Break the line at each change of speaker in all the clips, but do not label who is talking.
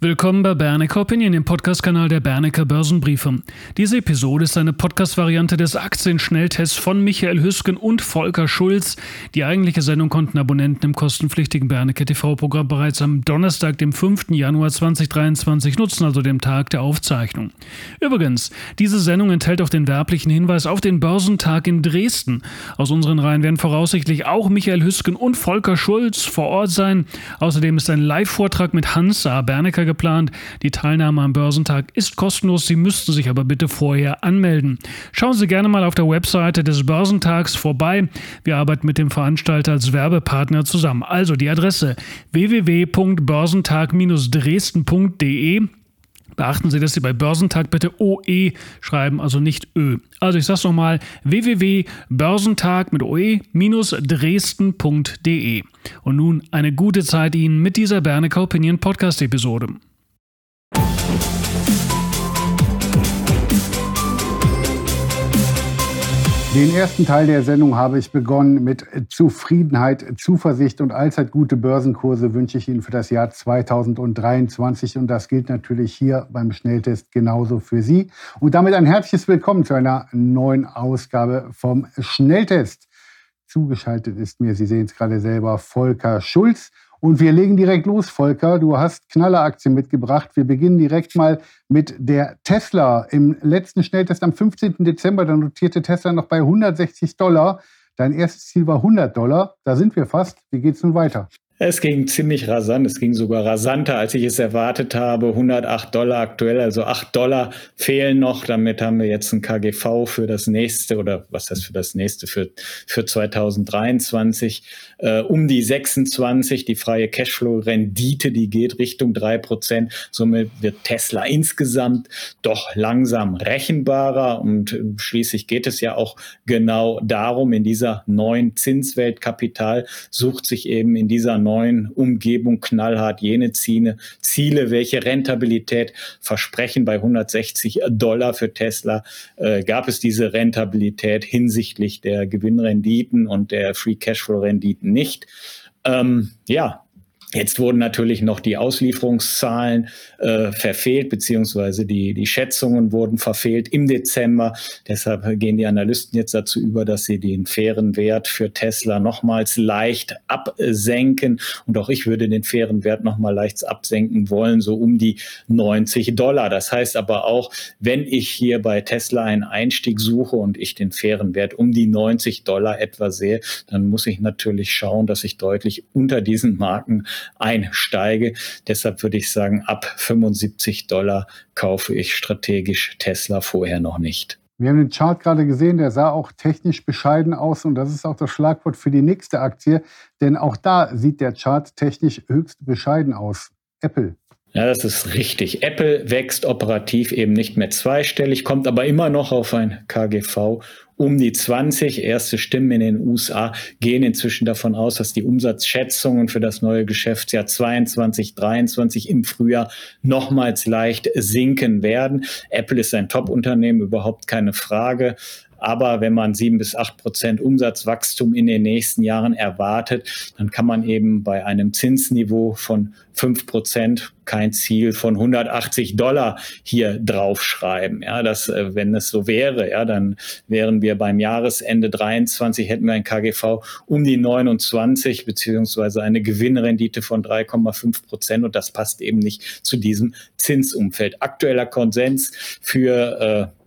Willkommen bei Bernecker Opinion, dem Podcast-Kanal der Bernecker Börsenbriefe. Diese Episode ist eine Podcast-Variante des Aktienschnelltests von Michael Hüsken und Volker Schulz. Die eigentliche Sendung konnten Abonnenten im kostenpflichtigen Bernecker TV-Programm bereits am Donnerstag, dem 5. Januar 2023 nutzen, also dem Tag der Aufzeichnung. Übrigens, diese Sendung enthält auch den werblichen Hinweis auf den Börsentag in Dresden. Aus unseren Reihen werden voraussichtlich auch Michael Hüsken und Volker Schulz vor Ort sein. Außerdem ist ein Live-Vortrag mit Hans Saar Bernecker geplant. Die Teilnahme am Börsentag ist kostenlos, Sie müssten sich aber bitte vorher anmelden. Schauen Sie gerne mal auf der Webseite des Börsentags vorbei. Wir arbeiten mit dem Veranstalter als Werbepartner zusammen. Also die Adresse www.börsentag-dresden.de Beachten Sie, dass Sie bei Börsentag bitte OE schreiben, also nicht Ö. Also ich sage es nochmal, www.börsentag mit OE-dresden.de. Und nun eine gute Zeit Ihnen mit dieser Bernecker Opinion Podcast
Den ersten Teil der Sendung habe ich begonnen mit Zufriedenheit, Zuversicht und allzeit gute Börsenkurse wünsche ich Ihnen für das Jahr 2023 und das gilt natürlich hier beim Schnelltest genauso für Sie. Und damit ein herzliches Willkommen zu einer neuen Ausgabe vom Schnelltest. Zugeschaltet ist mir, Sie sehen es gerade selber, Volker Schulz. Und wir legen direkt los, Volker. Du hast Knalleraktien mitgebracht. Wir beginnen direkt mal mit der Tesla. Im letzten Schnelltest am 15. Dezember, da notierte Tesla noch bei 160 Dollar. Dein erstes Ziel war 100 Dollar. Da sind wir fast. Wie geht es nun weiter?
Es ging ziemlich rasant. Es ging sogar rasanter, als ich es erwartet habe. 108 Dollar aktuell, also 8 Dollar fehlen noch. Damit haben wir jetzt ein KGV für das nächste oder was heißt für das nächste, für, für 2023 äh, um die 26. Die freie Cashflow-Rendite, die geht Richtung 3 Prozent. Somit wird Tesla insgesamt doch langsam rechenbarer. Und schließlich geht es ja auch genau darum, in dieser neuen Zinswelt Kapital sucht sich eben in dieser neuen Umgebung knallhart jene Ziele, Ziele welche Rentabilität versprechen. Bei 160 Dollar für Tesla äh, gab es diese Rentabilität hinsichtlich der Gewinnrenditen und der Free Cashflow Renditen nicht. Ähm, ja, Jetzt wurden natürlich noch die Auslieferungszahlen äh, verfehlt, beziehungsweise die, die Schätzungen wurden verfehlt im Dezember. Deshalb gehen die Analysten jetzt dazu über, dass sie den fairen Wert für Tesla nochmals leicht absenken. Und auch ich würde den fairen Wert nochmal leicht absenken wollen, so um die 90 Dollar. Das heißt aber auch, wenn ich hier bei Tesla einen Einstieg suche und ich den fairen Wert um die 90 Dollar etwa sehe, dann muss ich natürlich schauen, dass ich deutlich unter diesen Marken einsteige. Deshalb würde ich sagen, ab 75 Dollar kaufe ich strategisch Tesla vorher noch nicht.
Wir haben den Chart gerade gesehen, der sah auch technisch bescheiden aus und das ist auch das Schlagwort für die nächste Aktie, denn auch da sieht der Chart technisch höchst bescheiden aus. Apple.
Ja, das ist richtig. Apple wächst operativ eben nicht mehr zweistellig, kommt aber immer noch auf ein KGV um die 20. Erste Stimmen in den USA gehen inzwischen davon aus, dass die Umsatzschätzungen für das neue Geschäftsjahr 22, 23 im Frühjahr nochmals leicht sinken werden. Apple ist ein Top-Unternehmen, überhaupt keine Frage. Aber wenn man sieben bis acht Prozent Umsatzwachstum in den nächsten Jahren erwartet, dann kann man eben bei einem Zinsniveau von fünf Prozent kein Ziel von 180 Dollar hier draufschreiben. Ja, das, äh, wenn es so wäre, ja, dann wären wir beim Jahresende 23, hätten wir ein KGV um die 29 beziehungsweise eine Gewinnrendite von 3,5 Prozent und das passt eben nicht zu diesem Zinsumfeld. Aktueller Konsens für äh,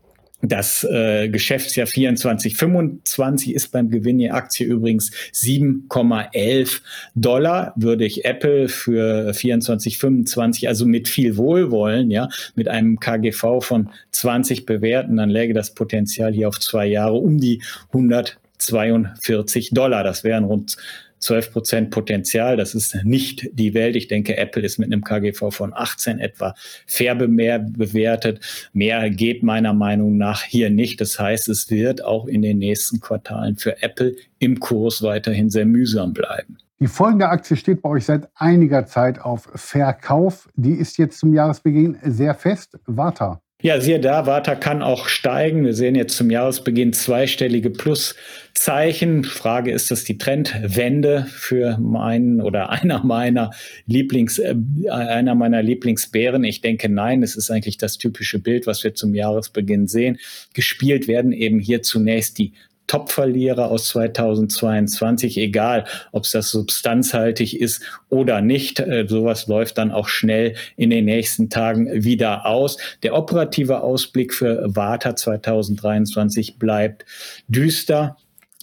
das äh, Geschäftsjahr 24, 25 ist beim Gewinn je Aktie übrigens 7,11 Dollar. Würde ich Apple für 24, 25, also mit viel Wohlwollen, ja, mit einem KGV von 20 bewerten, dann läge das Potenzial hier auf zwei Jahre um die 142 Dollar. Das wären rund 12 Prozent Potenzial. Das ist nicht die Welt. Ich denke, Apple ist mit einem KGV von 18 etwa fair bewertet. Mehr geht meiner Meinung nach hier nicht. Das heißt, es wird auch in den nächsten Quartalen für Apple im Kurs weiterhin sehr mühsam bleiben.
Die folgende Aktie steht bei euch seit einiger Zeit auf Verkauf. Die ist jetzt zum Jahresbeginn sehr fest. Warta.
Ja, siehe da, Warta kann auch steigen. Wir sehen jetzt zum Jahresbeginn zweistellige Pluszeichen. Frage, ist das die Trendwende für meinen oder einer meiner Lieblings, äh, einer meiner Lieblingsbären? Ich denke, nein. Es ist eigentlich das typische Bild, was wir zum Jahresbeginn sehen. Gespielt werden eben hier zunächst die Top-Verlierer aus 2022, egal ob es das substanzhaltig ist oder nicht. Äh, sowas läuft dann auch schnell in den nächsten Tagen wieder aus. Der operative Ausblick für Warta 2023 bleibt düster.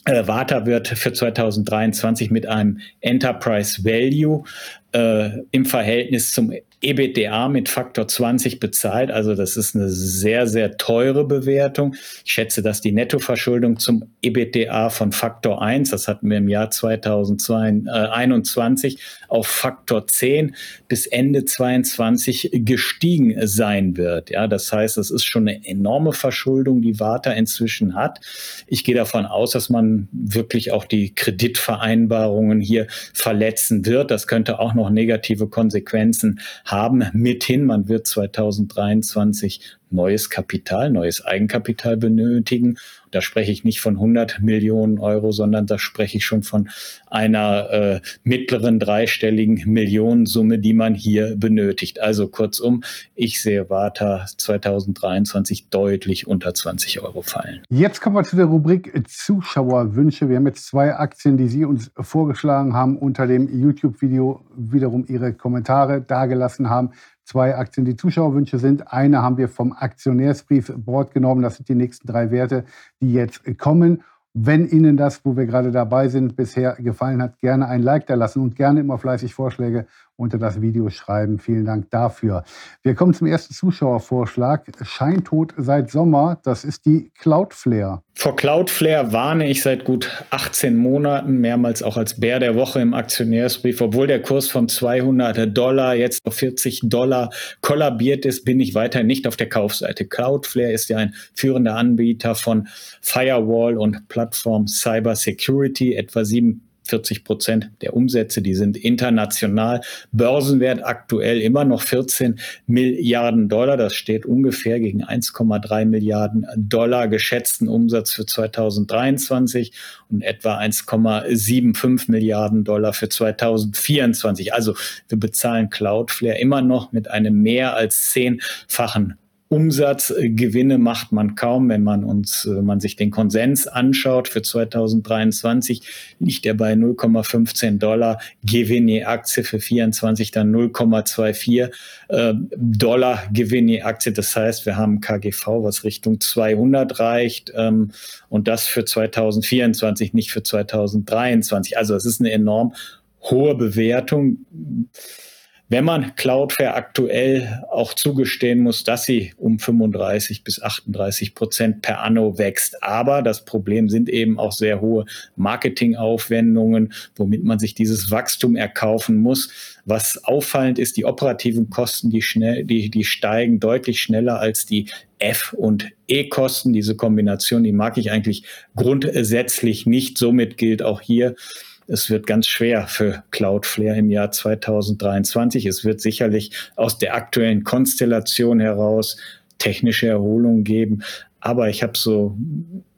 Äh, Warta wird für 2023 mit einem Enterprise Value äh, im Verhältnis zum EBITDA mit Faktor 20 bezahlt. Also das ist eine sehr, sehr teure Bewertung. Ich schätze, dass die Nettoverschuldung zum EBITDA von Faktor 1, das hatten wir im Jahr 2021, auf Faktor 10 bis Ende 22 gestiegen sein wird. Ja, das heißt, es ist schon eine enorme Verschuldung, die Warta inzwischen hat. Ich gehe davon aus, dass man wirklich auch die Kreditvereinbarungen hier verletzen wird. Das könnte auch noch negative Konsequenzen haben. Mithin, man wird 2023 neues Kapital, neues Eigenkapital benötigen. Da spreche ich nicht von 100 Millionen Euro, sondern da spreche ich schon von einer äh, mittleren dreistelligen Millionensumme, die man hier benötigt. Also kurzum, ich sehe Warta 2023 deutlich unter 20 Euro fallen.
Jetzt kommen wir zu der Rubrik Zuschauerwünsche. Wir haben jetzt zwei Aktien, die Sie uns vorgeschlagen haben, unter dem YouTube-Video wiederum Ihre Kommentare dargelassen haben zwei Aktien, die Zuschauerwünsche sind. Eine haben wir vom Aktionärsbrief Board genommen. Das sind die nächsten drei Werte, die jetzt kommen. Wenn Ihnen das, wo wir gerade dabei sind, bisher gefallen hat, gerne ein Like da lassen und gerne immer fleißig Vorschläge unter das Video schreiben. Vielen Dank dafür. Wir kommen zum ersten Zuschauervorschlag. Scheintod seit Sommer. Das ist die Cloudflare.
Vor Cloudflare warne ich seit gut 18 Monaten, mehrmals auch als Bär der Woche im Aktionärsbrief. Obwohl der Kurs von 200 Dollar jetzt auf 40 Dollar kollabiert ist, bin ich weiter nicht auf der Kaufseite. Cloudflare ist ja ein führender Anbieter von Firewall und Plattform Cyber Security. Etwa sieben 40 Prozent der Umsätze, die sind international. Börsenwert aktuell immer noch 14 Milliarden Dollar. Das steht ungefähr gegen 1,3 Milliarden Dollar geschätzten Umsatz für 2023 und etwa 1,75 Milliarden Dollar für 2024. Also wir bezahlen Cloudflare immer noch mit einem mehr als zehnfachen Umsatzgewinne macht man kaum, wenn man uns, wenn man sich den Konsens anschaut. Für 2023 liegt er bei 0,15 Dollar. Gewinn je Aktie für 24 dann 0,24 äh, Dollar Gewinn je Aktie. Das heißt, wir haben KGV, was Richtung 200 reicht. Ähm, und das für 2024, nicht für 2023. Also es ist eine enorm hohe Bewertung wenn man Cloudflare aktuell auch zugestehen muss, dass sie um 35 bis 38 Prozent per anno wächst. Aber das Problem sind eben auch sehr hohe Marketingaufwendungen, womit man sich dieses Wachstum erkaufen muss. Was auffallend ist, die operativen Kosten, die schnell, die, die steigen deutlich schneller als die F- und E-Kosten. Diese Kombination, die mag ich eigentlich grundsätzlich nicht. Somit gilt auch hier, es wird ganz schwer für Cloudflare im Jahr 2023. Es wird sicherlich aus der aktuellen Konstellation heraus technische Erholung geben. Aber ich habe so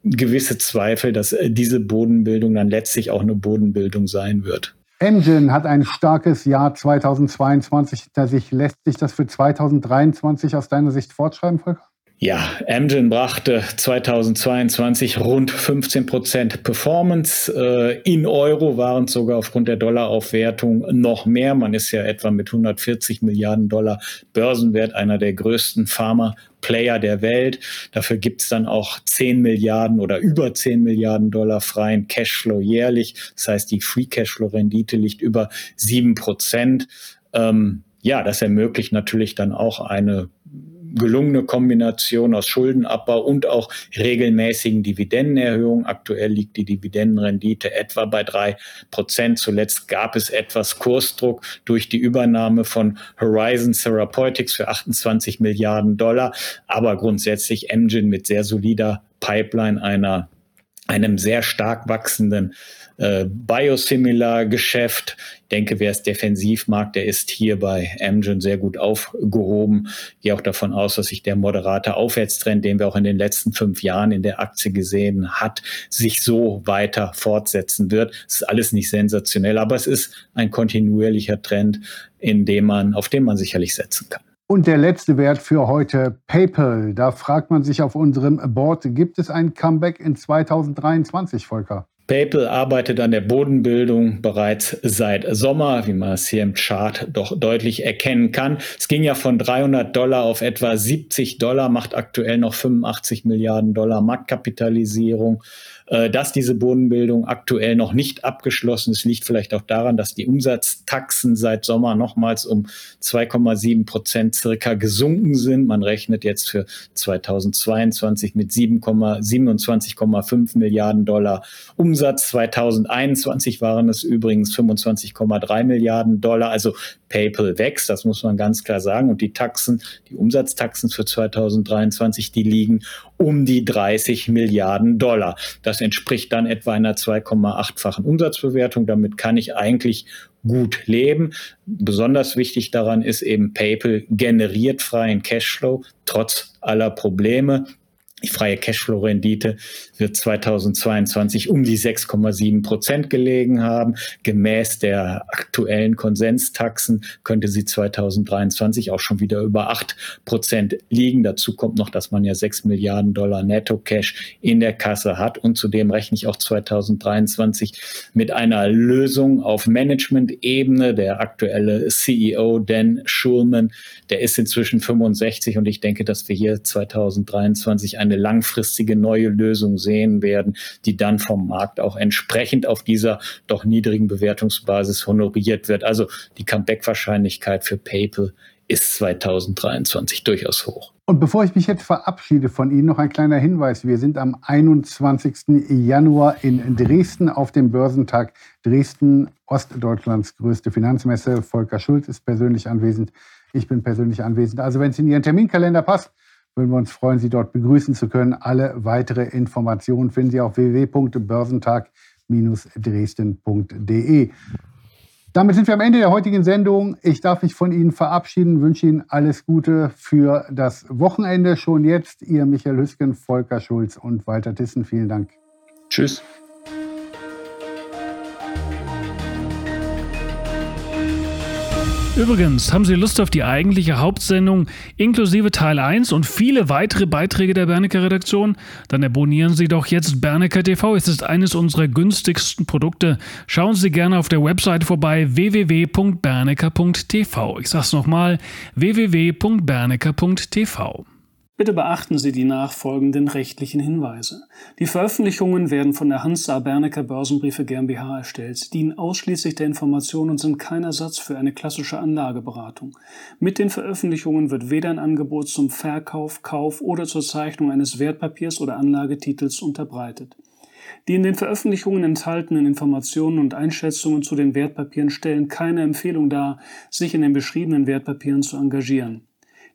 gewisse Zweifel, dass äh, diese Bodenbildung dann letztlich auch eine Bodenbildung sein wird.
Engine hat ein starkes Jahr 2022 hinter sich. Lässt sich das für 2023 aus deiner Sicht fortschreiben, Volker?
Ja, Amgen brachte 2022 rund 15 Prozent Performance. Äh, in Euro waren es sogar aufgrund der Dollaraufwertung noch mehr. Man ist ja etwa mit 140 Milliarden Dollar Börsenwert einer der größten Pharma-Player der Welt. Dafür gibt es dann auch 10 Milliarden oder über 10 Milliarden Dollar freien Cashflow jährlich. Das heißt, die Free Cashflow-Rendite liegt über 7 Prozent. Ähm, ja, das ermöglicht natürlich dann auch eine gelungene Kombination aus Schuldenabbau und auch regelmäßigen Dividendenerhöhungen. Aktuell liegt die Dividendenrendite etwa bei drei Prozent. Zuletzt gab es etwas Kursdruck durch die Übernahme von Horizon Therapeutics für 28 Milliarden Dollar. Aber grundsätzlich Engine mit sehr solider Pipeline einer einem sehr stark wachsenden äh, Biosimilar-Geschäft. Ich denke, wer es defensiv mag, der ist hier bei Amgen sehr gut aufgehoben. Ich gehe auch davon aus, dass sich der moderate Aufwärtstrend, den wir auch in den letzten fünf Jahren in der Aktie gesehen hat, sich so weiter fortsetzen wird. Es ist alles nicht sensationell, aber es ist ein kontinuierlicher Trend, in dem man, auf den man sicherlich setzen kann.
Und der letzte Wert für heute, PayPal. Da fragt man sich auf unserem Board, gibt es ein Comeback in 2023, Volker?
PayPal arbeitet an der Bodenbildung bereits seit Sommer, wie man es hier im Chart doch deutlich erkennen kann. Es ging ja von 300 Dollar auf etwa 70 Dollar, macht aktuell noch 85 Milliarden Dollar Marktkapitalisierung. Äh, dass diese Bodenbildung aktuell noch nicht abgeschlossen ist, liegt vielleicht auch daran, dass die Umsatztaxen seit Sommer nochmals um 2,7 Prozent circa gesunken sind. Man rechnet jetzt für 2022 mit 27,5 Milliarden Dollar Umsatz. 2021 waren es übrigens 25,3 Milliarden Dollar. Also PayPal wächst, das muss man ganz klar sagen. Und die Taxen, die Umsatztaxen für 2023, die liegen um die 30 Milliarden Dollar. Das entspricht dann etwa einer 2,8-fachen Umsatzbewertung. Damit kann ich eigentlich gut leben. Besonders wichtig daran ist eben, PayPal generiert freien Cashflow trotz aller Probleme. Die freie Cashflow-Rendite wird 2022 um die 6,7 Prozent gelegen haben. Gemäß der aktuellen Konsenstaxen könnte sie 2023 auch schon wieder über 8 Prozent liegen. Dazu kommt noch, dass man ja 6 Milliarden Dollar Netto-Cash in der Kasse hat. Und zudem rechne ich auch 2023 mit einer Lösung auf Management-Ebene. Der aktuelle CEO Dan Schulman, der ist inzwischen 65 und ich denke, dass wir hier 2023 ein eine langfristige neue Lösung sehen werden, die dann vom Markt auch entsprechend auf dieser doch niedrigen Bewertungsbasis honoriert wird. Also die Comeback-Wahrscheinlichkeit für PayPal ist 2023 durchaus hoch.
Und bevor ich mich jetzt verabschiede von Ihnen, noch ein kleiner Hinweis. Wir sind am 21. Januar in Dresden auf dem Börsentag Dresden, Ostdeutschlands größte Finanzmesse. Volker Schulz ist persönlich anwesend. Ich bin persönlich anwesend. Also wenn es in Ihren Terminkalender passt, würden wir uns freuen, Sie dort begrüßen zu können. Alle weitere Informationen finden Sie auf www.börsentag-dresden.de. Damit sind wir am Ende der heutigen Sendung. Ich darf mich von Ihnen verabschieden, wünsche Ihnen alles Gute für das Wochenende. Schon jetzt Ihr Michael Hüsken, Volker Schulz und Walter Tissen. Vielen Dank.
Tschüss.
Übrigens, haben Sie Lust auf die eigentliche Hauptsendung inklusive Teil 1 und viele weitere Beiträge der Bernecker Redaktion? Dann abonnieren Sie doch jetzt Bernecker TV. Es ist eines unserer günstigsten Produkte. Schauen Sie gerne auf der Website vorbei www.bernecker.tv. Ich sag's nochmal, www.bernecker.tv. Bitte beachten Sie die nachfolgenden rechtlichen Hinweise. Die Veröffentlichungen werden von der Hans. Bernecker Börsenbriefe GmbH erstellt, dienen ausschließlich der Information und sind kein Ersatz für eine klassische Anlageberatung. Mit den Veröffentlichungen wird weder ein Angebot zum Verkauf, Kauf oder zur Zeichnung eines Wertpapiers oder Anlagetitels unterbreitet. Die in den Veröffentlichungen enthaltenen Informationen und Einschätzungen zu den Wertpapieren stellen keine Empfehlung dar, sich in den beschriebenen Wertpapieren zu engagieren.